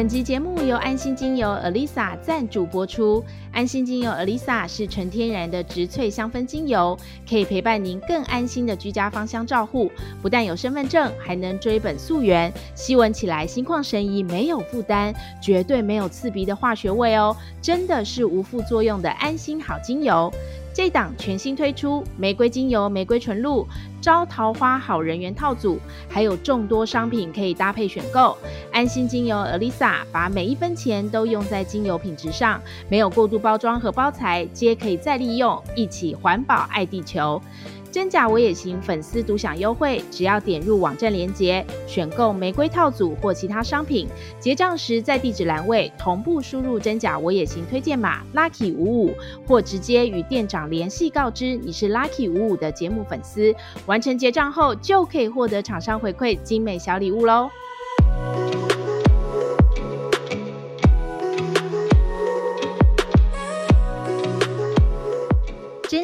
本集节目由安心精油 Alisa 赞助播出。安心精油 Alisa 是纯天然的植萃香氛精油，可以陪伴您更安心的居家芳香照护。不但有身份证，还能追本溯源，吸闻起来心旷神怡，没有负担，绝对没有刺鼻的化学味哦，真的是无副作用的安心好精油。这档全新推出玫瑰精油、玫瑰纯露、招桃花好人缘套组，还有众多商品可以搭配选购。安心精油 a lisa 把每一分钱都用在精油品质上，没有过度包装和包材，皆可以再利用，一起环保爱地球。真假我也行粉丝独享优惠，只要点入网站链接，选购玫瑰套组或其他商品，结账时在地址栏位同步输入真假我也行推荐码 Lucky 五五，或直接与店长联系告知你是 Lucky 五五的节目粉丝，完成结账后就可以获得厂商回馈精美小礼物喽。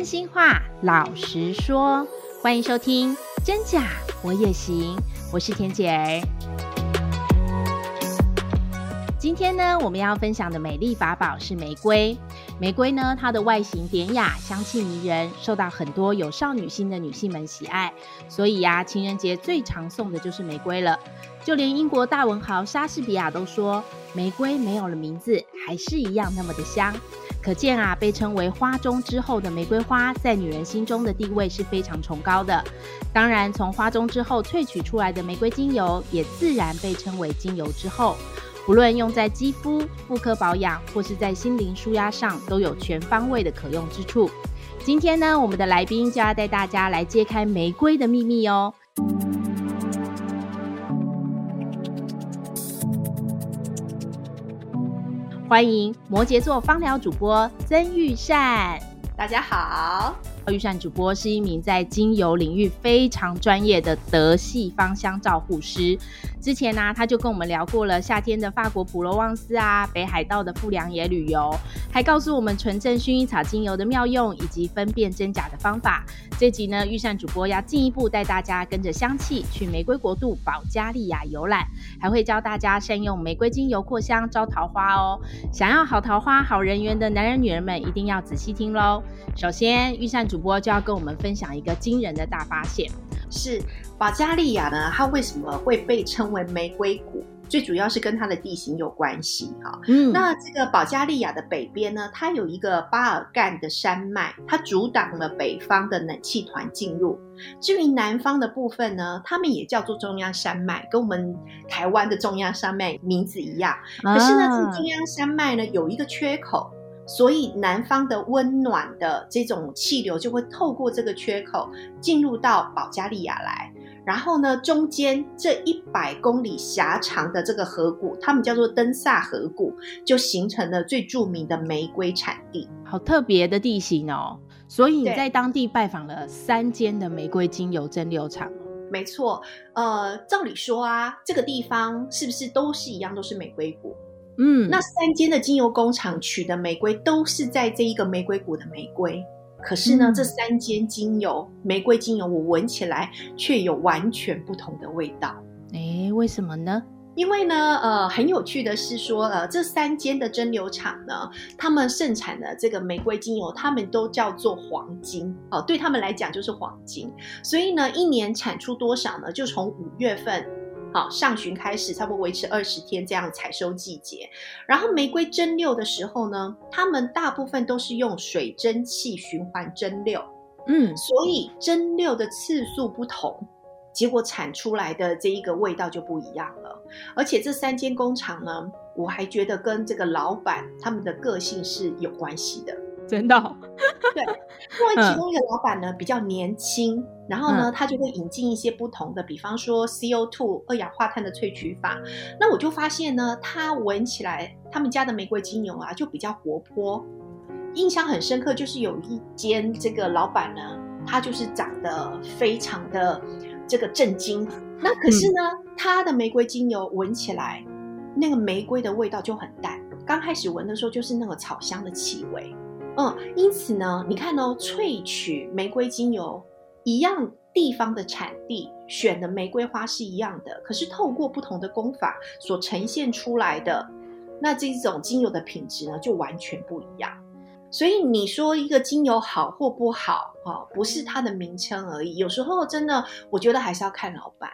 心话，老实说，欢迎收听真假我也行，我是田姐儿。今天呢，我们要分享的美丽法宝是玫瑰。玫瑰呢，它的外形典雅，香气迷人，受到很多有少女心的女性们喜爱。所以呀、情人节最常送的就是玫瑰了。就连英国大文豪莎士比亚都说，玫瑰没有了名字，还是一样那么的香。可见啊，被称为花中之后的玫瑰花，在女人心中的地位是非常崇高的。当然，从花中之后萃取出来的玫瑰精油，也自然被称为精油之后。不论用在肌肤、妇科保养，或是在心灵舒压上，都有全方位的可用之处。今天呢，我们的来宾就要带大家来揭开玫瑰的秘密哦。欢迎摩羯座芳疗主播曾玉善，大家好。钰善主播是一名在精油领域非常专业的德系芳香照护师。之前呢、他就跟我们聊过了夏天的法国普罗旺斯啊，北海道的富良野旅游，还告诉我们纯正薰衣草精油的妙用以及分辨真假的方法。这集呢，钰善主播要进一步带大家跟着香气去玫瑰国度保加利亚游览，还会教大家善用玫瑰精油扩香招桃花哦。想要好桃花、好人缘的男人女人们，一定要仔细听喽。首先，钰善主播就要跟我们分享一个惊人的大发现。是保加利亚呢？它为什么会被称为玫瑰谷？最主要是跟它的地形有关系哈。嗯，那这个保加利亚的北边呢，它有一个巴尔干的山脉，它阻挡了北方的冷气团进入。至于南方的部分呢，他们也叫做中央山脉，跟我们台湾的中央山脉名字一样。可是呢，这个中央山脉呢有一个缺口。所以南方的温暖的这种气流就会透过这个缺口进入到保加利亚来，然后呢，中间这一百公里狭长的这个河谷，他们叫做登萨河谷，就形成了最著名的玫瑰产地。好特别的地形哦！所以你在当地拜访了三间的玫瑰精油蒸馏厂。没错，呃，照理说啊，这个地方是不是都是一样，都是玫瑰谷？嗯，那三间的精油工厂取的玫瑰都是在这一个玫瑰谷的玫瑰，可是呢，嗯、这三间精油玫瑰精油，我闻起来却有完全不同的味道。诶，为什么呢？因为呢，呃，很有趣的是说，呃，这三间的蒸馏厂呢，他们盛产的这个玫瑰精油，他们都叫做黄金哦，对他们来讲就是黄金。所以呢，一年产出多少呢？就从五月份。好，上旬开始，差不多维持二十天这样采收季节。然后玫瑰蒸馏的时候呢，他们大部分都是用水蒸气循环蒸馏，嗯，所以蒸馏的次数不同，结果产出来的这一个味道就不一样了。而且这三间工厂呢，我还觉得跟这个老板他们的个性是有关系的。真的、哦，对，因为其中一个老板呢比较年轻，然后呢他就会引进一些不同的，比方说 CO2 二氧化碳的萃取法。那我就发现呢，他闻起来他们家的玫瑰精油啊就比较活泼。印象很深刻，就是有一间这个老板呢，他就是长得非常的这个震惊。那可是呢，他的玫瑰精油闻起来那个玫瑰的味道就很淡，刚开始闻的时候就是那个草香的气味。嗯，因此呢，你看哦，萃取玫瑰精油一样地方的产地，选的玫瑰花是一样的，可是透过不同的功法所呈现出来的，那这种精油的品质呢，就完全不一样。所以你说一个精油好或不好，哦，不是它的名称而已。有时候真的，我觉得还是要看老板。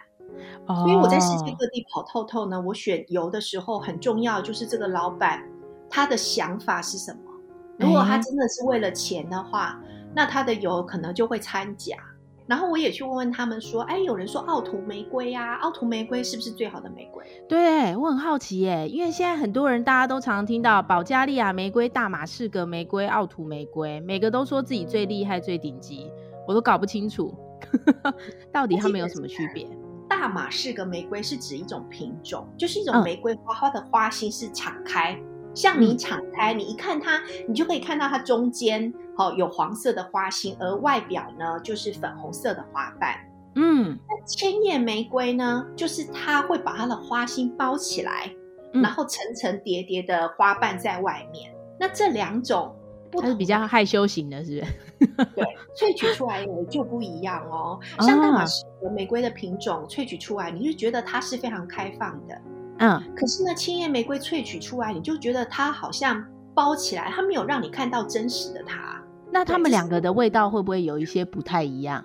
所以我在世界各地跑透透呢，我选油的时候很重要，就是这个老板他的想法是什么。如果他真的是为了钱的话，那他的油可能就会掺假。然后我也去问问他们说，哎，有人说奥图玫瑰呀，奥图玫瑰是不是最好的玫瑰？对，我很好奇耶，因为现在很多人大家都常常听到保加利亚玫瑰、大马士革玫瑰、奥图玫瑰，每个都说自己最厉害、最顶级，我都搞不清楚 到底他们有什么区别。大马士革玫瑰是指一种品种，就是一种玫瑰花，花的花心是敞开。像你敞开，你一看它，你就可以看到它中间哦有黄色的花心，而外表呢就是粉红色的花瓣。嗯，那千叶玫瑰呢，就是它会把它的花心包起来，然后层层叠叠的花瓣在外面。那这两种不同，它是比较害羞型的，是不是？对，萃取出来的就不一样哦。像大马士革玫瑰的品种萃取出来，你就觉得它是非常开放的。嗯，可是呢，青叶玫瑰萃取出来，你就觉得它好像包起来，它没有让你看到真实的它。那它们两个的味道会不会有一些不太一样？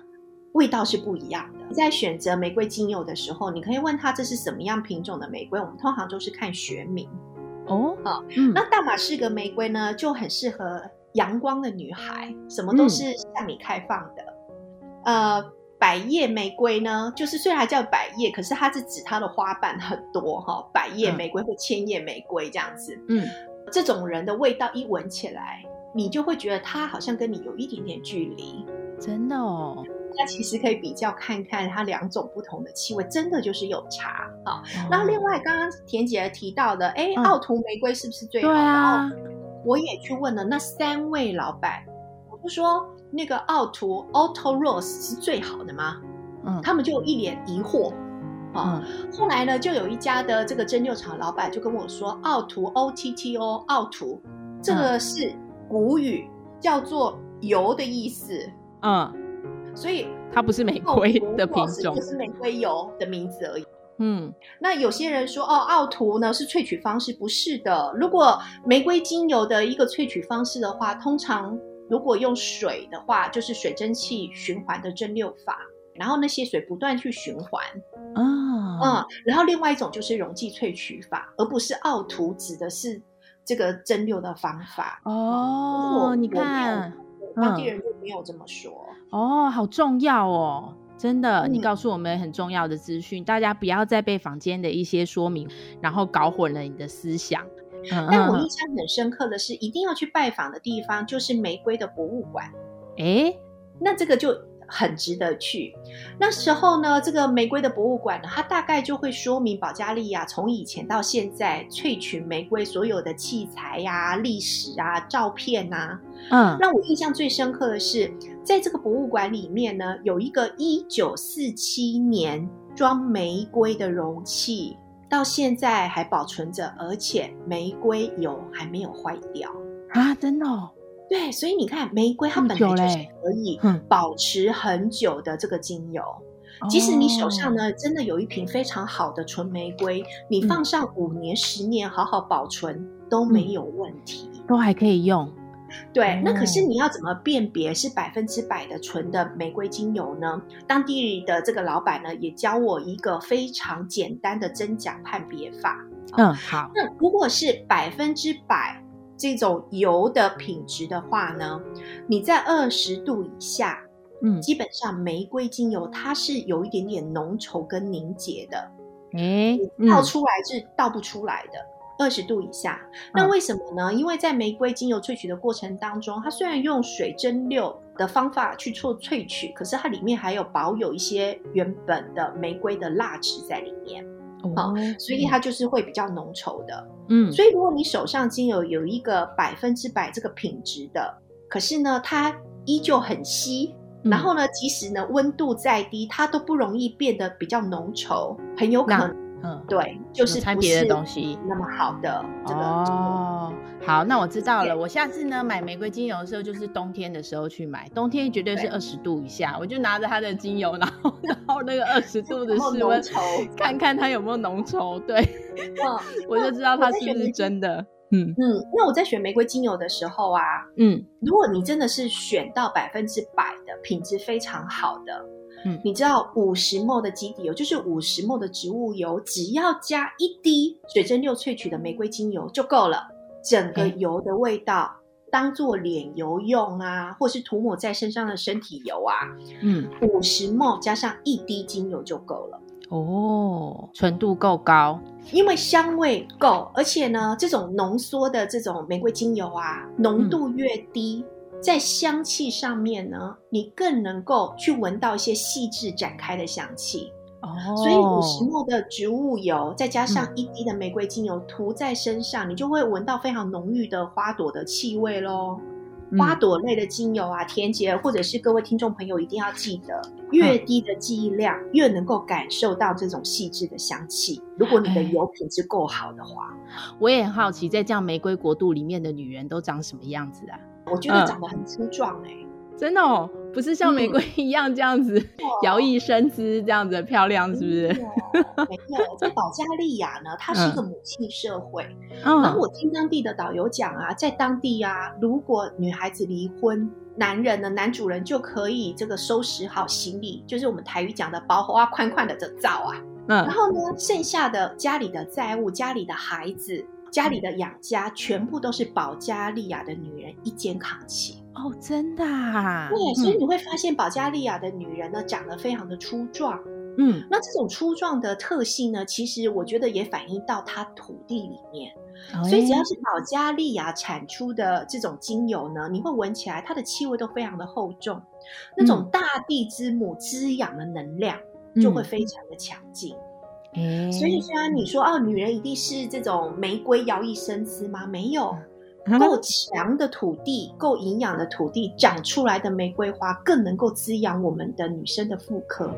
味道是不一样的。在选择玫瑰精油的时候，你可以问他这是什么样品种的玫瑰。我们通常都是看学名哦。好，嗯，那大马士革玫瑰呢，就很适合阳光的女孩，什么都是向你开放的。嗯、呃。百叶玫瑰呢，就是虽然叫百叶，可是它是指它的花瓣很多哈。百叶玫瑰或千叶玫瑰这样子，嗯，这种人的味道一闻起来，你就会觉得他好像跟你有一点点距离，真的哦。那其实可以比较看看它两种不同的气味，真的就是有差啊。那、哦、另外刚刚田姐提到的，哎，奥图玫瑰是不是最好的？啊、我也去问了那三位老板，我就说。那个奥图 Auto Rose 是最好的吗？嗯，他们就一脸疑惑啊。嗯、后来呢，就有一家的这个蒸馏厂老板就跟我说，奥图 O T T O 奥图，这个是古语，嗯、叫做油的意思。嗯，所以它不是玫瑰的品种，就是玫瑰油的名字而已。嗯，那有些人说哦，奥图呢是萃取方式，不是的。如果玫瑰精油的一个萃取方式的话，通常。如果用水的话，就是水蒸气循环的蒸馏法，然后那些水不断去循环。啊，嗯，然后另外一种就是溶剂萃取法，而不是奥图指的是这个蒸馏的方法。哦。你看，当地人就没有这么说。哦，好重要哦，真的，你告诉我们很重要的资讯，大家不要再被坊间的一些说明，然后搞混了你的思想。但我印象很深刻的是，一定要去拜访的地方就是玫瑰的博物馆。哎，那这个就很值得去。那时候呢，这个玫瑰的博物馆呢，它大概就会说明保加利亚从以前到现在萃取玫瑰所有的器材呀、啊、历史啊、照片啊。嗯，让我印象最深刻的是，在这个博物馆里面呢，有一个一九四七年装玫瑰的容器。到现在还保存着，而且玫瑰油还没有坏掉啊！真的哦？对，所以你看，玫瑰它本来就是可以保持很久的这个精油。嗯、即使你手上呢真的有一瓶非常好的纯玫瑰，你放上五年、十年，好好保存都没有问题，都还可以用。对，那可是你要怎么辨别是百分之百的纯的玫瑰精油呢？当地的这个老板呢，也教我一个非常简单的真假判别法。嗯，好。那如果是百分之百这种油的品质的话呢，你在二十度以下，嗯，基本上玫瑰精油它是有一点点浓稠跟凝结的，哎，倒出来是倒不出来的。二十度以下，那为什么呢？嗯、因为在玫瑰精油萃取的过程当中，它虽然用水蒸馏的方法去做萃取，可是它里面还有保有一些原本的玫瑰的蜡质在里面，哦，哦，所以它就是会比较浓稠的。嗯，所以如果你手上精油有一个百分之百这个品质的，可是呢，它依旧很稀，嗯、然后呢，即使呢温度再低，它都不容易变得比较浓稠，很有可能。嗯，对，就是掺别的东西那么好的这个哦。好，那我知道了。我下次呢买玫瑰精油的时候，就是冬天的时候去买，冬天绝对是二十度以下，我就拿着它的精油，然后 然后那个二十度的室温，看看它有没有浓稠。对，嗯，我就知道它是不是真的。嗯嗯，那我在选玫瑰精油的时候啊，嗯，如果你真的是选到百分之百的品质非常好的，嗯，你知道五十 ml 的基底油就是五十 ml 的植物油，只要加一滴水蒸馏萃取的玫瑰精油就够了。整个油的味道当做脸油用啊，或是涂抹在身上的身体油啊，嗯，五十 ml 加上一滴精油就够了。哦，纯度够高，因为香味够，而且呢，这种浓缩的这种玫瑰精油啊，浓度越低，嗯、在香气上面呢，你更能够去闻到一些细致展开的香气。哦，所以五十 ml 的植物油再加上一滴的玫瑰精油涂在身上，嗯、你就会闻到非常浓郁的花朵的气味喽。花朵类的精油啊，甜洁，或者是各位听众朋友一定要记得，越低的剂量越能够感受到这种细致的香气。如果你的油品质够好的话，我也很好奇，在这样玫瑰国度里面的女人都长什么样子啊？我觉得长得很粗壮哎、欸。真的哦，不是像玫瑰一样这样子摇曳生姿这样子的漂亮，是不是？没有，在保加利亚呢，它是一个母系社会。嗯，然后我听当地的导游讲啊，在当地啊，如果女孩子离婚，男人呢，男主人就可以这个收拾好行李，就是我们台语讲的包袱啊，宽宽的这灶啊。嗯，然后呢，剩下的家里的债务、家里的孩子、家里的养家，全部都是保加利亚的女人一肩扛起。哦，真的啊？对，所以你会发现保加利亚的女人呢，长得非常的粗壮。嗯，那这种粗壮的特性呢，其实我觉得也反映到它土地里面。所以只要是保加利亚产出的这种精油呢，你会闻起来它的气味都非常的厚重，那种大地之母滋养的能量就会非常的强劲。嗯，所以虽然你说哦，女人一定是这种玫瑰摇曳生姿吗？没有。够强的土地，够营养的土地长出来的玫瑰花，更能够滋养我们的女生的妇科。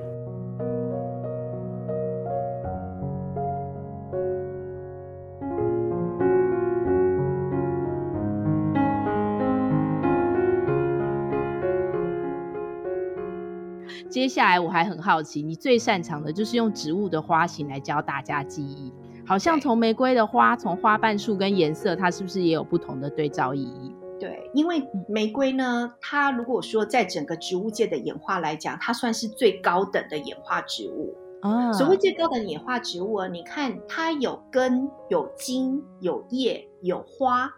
接下来我还很好奇，你最擅长的就是用植物的花型来教大家记忆。好像从玫瑰的花，从花瓣数跟颜色，它是不是也有不同的对照意义？对，因为玫瑰呢，它如果说在整个植物界的演化来讲，它算是最高等的演化植物。啊，所谓最高等的演化植物啊，你看它有根、有茎、有叶、有花、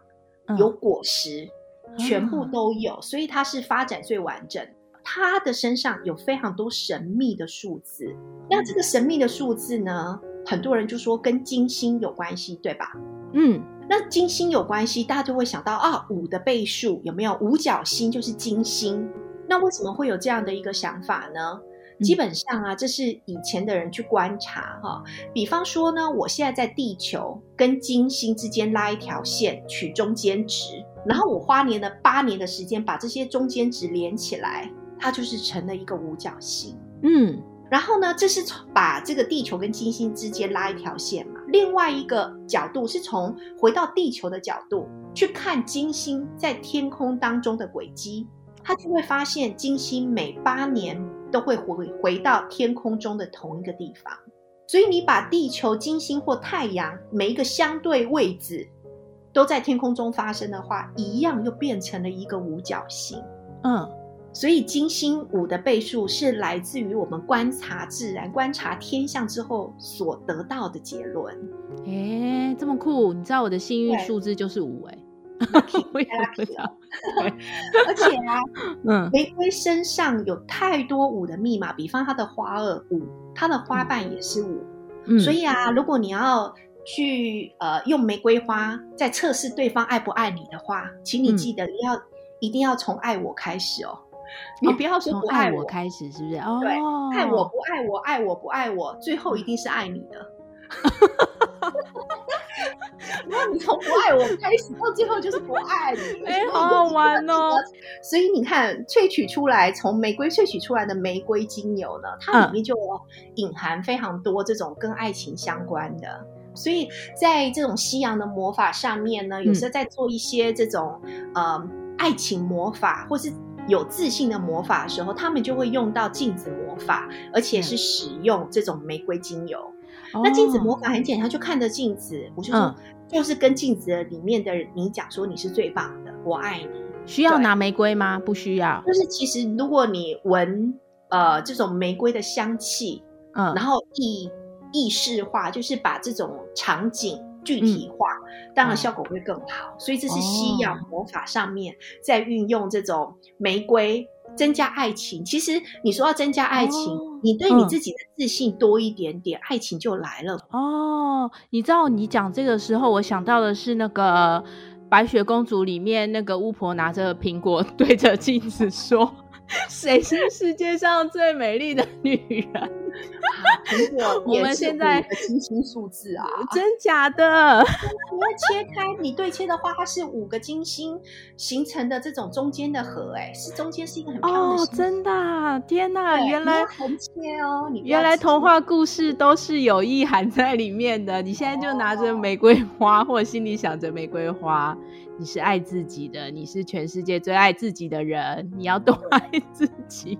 有果实，嗯、全部都有，所以它是发展最完整。它的身上有非常多神秘的数字，那这个神秘的数字呢？很多人就说跟金星有关系，对吧？嗯，那金星有关系，大家就会想到啊，五的倍数有没有？五角星就是金星。那为什么会有这样的一个想法呢？嗯、基本上啊，这是以前的人去观察哈。比方说呢，我现在在地球跟金星之间拉一条线，取中间值，然后我花年了八年的时间把这些中间值连起来，它就是成了一个五角星。嗯。然后呢，这是从把这个地球跟金星之间拉一条线嘛。另外一个角度是从回到地球的角度去看金星在天空当中的轨迹，他就会发现金星每八年都会回回到天空中的同一个地方。所以你把地球、金星或太阳每一个相对位置都在天空中发生的话，一样又变成了一个五角星。嗯。所以金星五的倍数是来自于我们观察自然、观察天象之后所得到的结论。哎，这么酷！你知道我的幸运数字就是五哎，我也不知道。而且啊，嗯，玫瑰身上有太多五的密码，比方它的花萼五，它的花瓣也是五。嗯，所以啊，如果你要去呃用玫瑰花在测试对方爱不爱你的话，请你记得要、嗯、一定要从爱我开始哦。你不要说不爱我，开始，是不是？哦，对，爱我不爱我，爱我不爱我，最后一定是爱你的。那你从不爱我开始，到最后就是不爱你。哎、欸，好好玩哦！所以你看，萃取出来从玫瑰萃取出来的玫瑰精油呢，它里面就隐含非常多这种跟爱情相关的。所以在这种西洋的魔法上面呢，有时候在做一些这种、嗯、呃爱情魔法，或是有自信的魔法的时候，他们就会用到镜子魔法，而且是使用这种玫瑰精油。嗯、那镜子魔法很简单，就看着镜子，我就说，嗯、就是跟镜子里面的你讲说你是最棒的，我爱你。需要拿玫瑰吗？不需要。就是其实如果你闻呃这种玫瑰的香气，嗯，然后意。意识化就是把这种场景具体化，嗯、当然效果会更好。嗯、所以这是西洋魔法上面在运用这种玫瑰增加爱情。其实你说要增加爱情，哦、你对你自己的自信多一点点，嗯、爱情就来了。哦，你知道你讲这个时候，我想到的是那个白雪公主里面那个巫婆拿着苹果 对着镜子说。谁是世界上最美丽的女人？我们现在金星数字啊，真假的？你要切开，你对切的话，它是五个金星形成的这种中间的核，哎，是中间是一个很漂亮的。哦，真的？天哪，原来很切哦！你原来童话故事都是有意涵在里面的。你现在就拿着玫瑰花，或者心里想着玫瑰花。你是爱自己的，你是全世界最爱自己的人，你要多爱自己。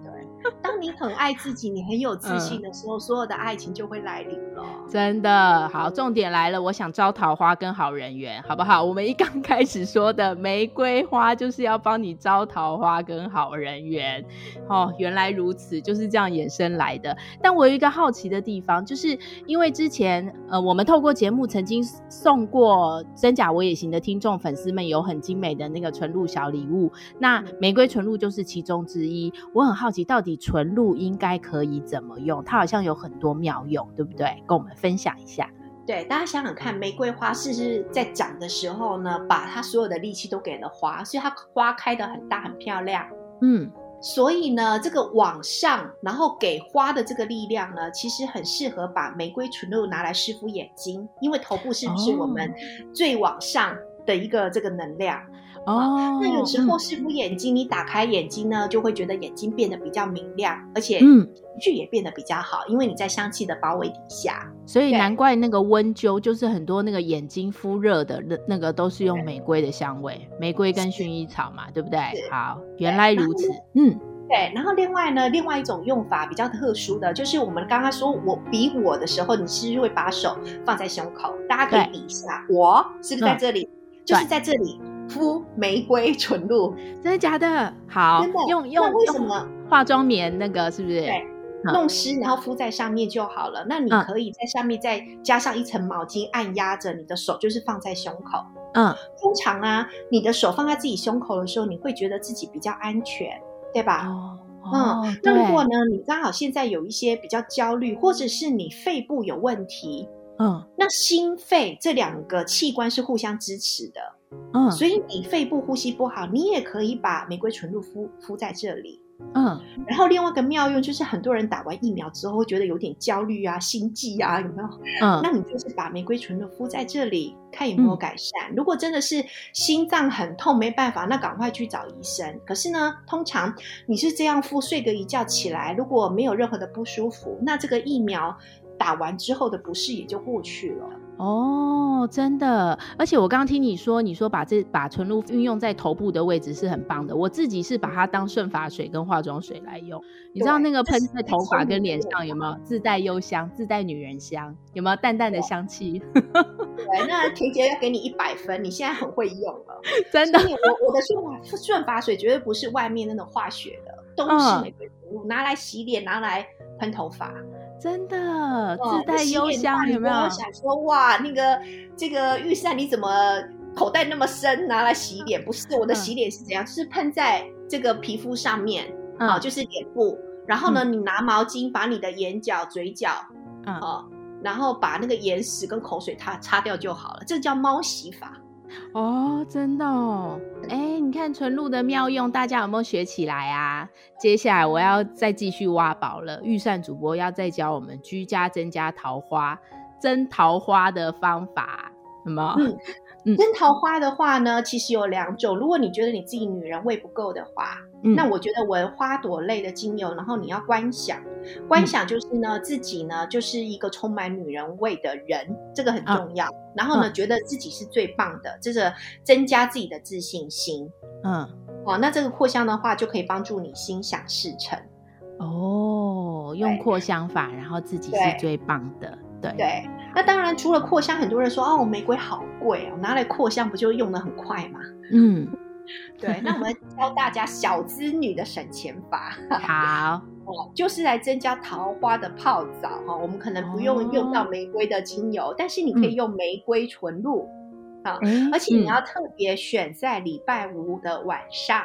当你很爱自己，你很有自信的时候，嗯、所有的爱情就会来临了。真的好，重点来了，我想招桃花跟好人缘，好不好？我们一刚开始说的玫瑰花就是要帮你招桃花跟好人缘。哦，原来如此，就是这样衍生来的。但我有一个好奇的地方，就是因为之前呃，我们透过节目曾经送过真假我也行的听众粉丝们有很精美的那个纯露小礼物，那玫瑰纯露就是其中之一。我很好奇，到底。纯露应该可以怎么用？它好像有很多妙用，对不对？跟我们分享一下。对，大家想想看，玫瑰花是不是在长的时候呢，把它所有的力气都给了花，所以它花开得很大很漂亮。嗯，所以呢，这个往上，然后给花的这个力量呢，其实很适合把玫瑰纯露拿来湿敷眼睛，因为头部是不是我们最往上的一个这个能量？哦，那有时候是敷眼睛，嗯、你打开眼睛呢，就会觉得眼睛变得比较明亮，而且嗯绪也变得比较好，因为你在香气的包围底下。所以难怪那个温灸，就是很多那个眼睛敷热的那那个都是用玫瑰的香味，玫瑰跟薰衣草嘛，对不对？好，原来如此。嗯，对。然后另外呢，另外一种用法比较特殊的就是我们刚刚说我比我的时候，你是不是会把手放在胸口？大家可以比一下，我是不是在这里？嗯、就是在这里。敷玫瑰纯露，真的假的？好，真的用用为什么化妆棉那个是不是？对，嗯、弄湿然后敷在上面就好了。那你可以在上面再加上一层毛巾，按压着你的手，就是放在胸口。嗯，通常啊，你的手放在自己胸口的时候，你会觉得自己比较安全，对吧？哦，哦嗯，那如果呢，你刚好现在有一些比较焦虑，或者是你肺部有问题，嗯，那心肺这两个器官是互相支持的。嗯，所以你肺部呼吸不好，你也可以把玫瑰纯露敷敷在这里。嗯，然后另外一个妙用就是，很多人打完疫苗之后会觉得有点焦虑啊、心悸啊，有没有？嗯，那你就是把玫瑰纯露敷在这里，看有没有改善。嗯，如果真的是心脏很痛没办法，那赶快去找医生。可是呢，通常你是这样敷，睡个一觉起来，如果没有任何的不舒服，那这个疫苗打完之后的不适也就过去了。哦，真的，而且我刚刚听你说，你说把这把纯露运用在头部的位置是很棒的。我自己是把它当顺发水跟化妆水来用。你知道那个喷在头发跟脸上有没有自带幽香、自带女人香？有没有淡淡的香气？对，那婷姐要给你一百分，你现在很会用了，真的。我我的顺发顺发水绝对不是外面那种化学的，都是玫瑰纯露，拿来洗脸，拿来喷头发。真的自带幽香，有没有？想说哇，那个这个御膳你怎么口袋那么深，拿来洗脸？不是，我的洗脸是怎样？就是喷在这个皮肤上面，好，就是脸部。然后呢，你拿毛巾把你的眼角、嘴角，好，然后把那个眼屎跟口水擦擦掉就好了。这个叫猫洗法。哦，真的哦，哎，你看纯露的妙用，大家有没有学起来啊？接下来我要再继续挖宝了，预算主播要再教我们居家增加桃花、增桃花的方法。什么？真桃花的话呢，其实有两种。如果你觉得你自己女人味不够的话，嗯、那我觉得闻花朵类的精油，然后你要观想，观想就是呢，嗯、自己呢就是一个充满女人味的人，这个很重要。嗯、然后呢，嗯、觉得自己是最棒的，这个增加自己的自信心。嗯，哦，那这个扩香的话，就可以帮助你心想事成。哦，用扩香法，然后自己是最棒的。对。对那当然，除了扩香，很多人说哦，玫瑰好贵哦，拿来扩香不就用的很快吗？嗯，对。那我们教大家小资女的省钱法，好 哦，就是来增加桃花的泡澡哈。我们可能不用用到玫瑰的精油，哦、但是你可以用玫瑰纯露啊，嗯、而且你要特别选在礼拜五的晚上，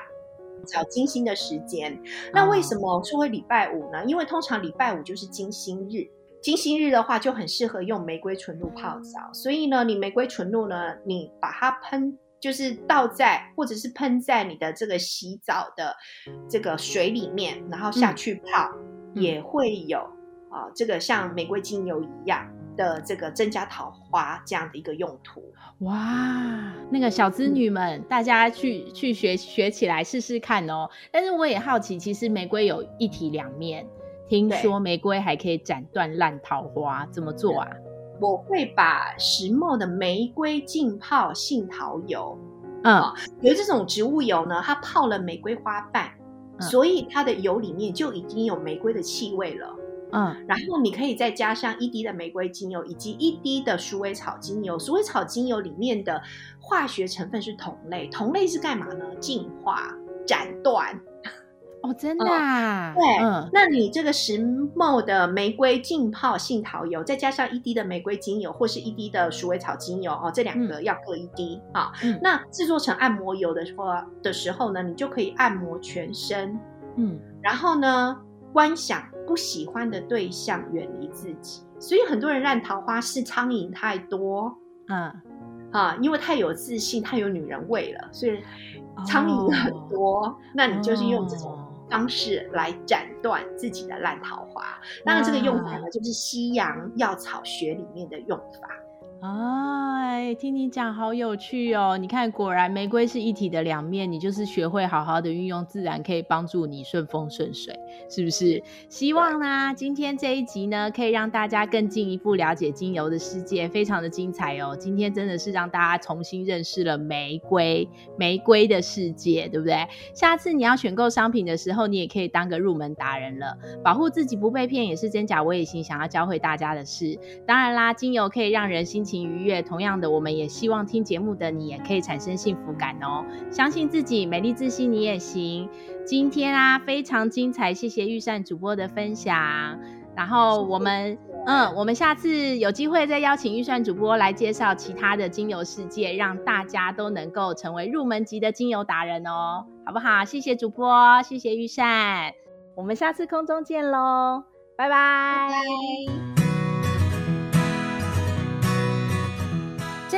找金星的时间。嗯、那为什么说会礼拜五呢？因为通常礼拜五就是金星日。金星日的话就很适合用玫瑰纯露泡澡，所以呢，你玫瑰纯露呢，你把它喷，就是倒在或者是喷在你的这个洗澡的这个水里面，然后下去泡，嗯、也会有啊、呃，这个像玫瑰精油一样的这个增加桃花这样的一个用途。哇，那个小资女们，嗯、大家去去学学起来试试看哦。但是我也好奇，其实玫瑰有一体两面。听说玫瑰还可以斩断烂桃花，怎么做啊？我会把石墨的玫瑰浸泡杏桃油，嗯，有这种植物油呢，它泡了玫瑰花瓣，嗯、所以它的油里面就已经有玫瑰的气味了，嗯，然后你可以再加上一滴的玫瑰精油以及一滴的鼠尾草精油，鼠尾草精油里面的化学成分是同类，同类是干嘛呢？净化、斩断。哦，真的啊？哦、对，嗯，那你这个石墨的玫瑰浸泡杏桃油，再加上一滴的玫瑰精油，或是一滴的鼠尾草精油，哦，这两个要各一滴啊。嗯哦、那制作成按摩油的时候的时候呢，你就可以按摩全身，嗯，然后呢，观想不喜欢的对象远离自己。所以很多人让桃花是苍蝇太多，嗯，啊，因为太有自信，太有女人味了，所以苍蝇很多。哦、那你就是用这种。方式来斩断自己的烂桃花，当然这个用法呢，就是西洋药草学里面的用法。哎，听你讲好有趣哦！你看，果然玫瑰是一体的两面，你就是学会好好的运用，自然可以帮助你顺风顺水，是不是？希望呢，今天这一集呢，可以让大家更进一步了解精油的世界，非常的精彩哦！今天真的是让大家重新认识了玫瑰，玫瑰的世界，对不对？下次你要选购商品的时候，你也可以当个入门达人了。保护自己不被骗，也是真假我也行想要教会大家的事。当然啦，精油可以让人心情愉悦，同样的，我们也希望听节目的你也可以产生幸福感哦。相信自己，美丽自信，你也行。今天啊，非常精彩，谢谢钰善主播的分享。然后我们，嗯，我们下次有机会再邀请预算主播来介绍其他的精油世界，让大家都能够成为入门级的精油达人哦，好不好？谢谢主播，谢谢钰善，我们下次空中见喽，拜拜。拜拜。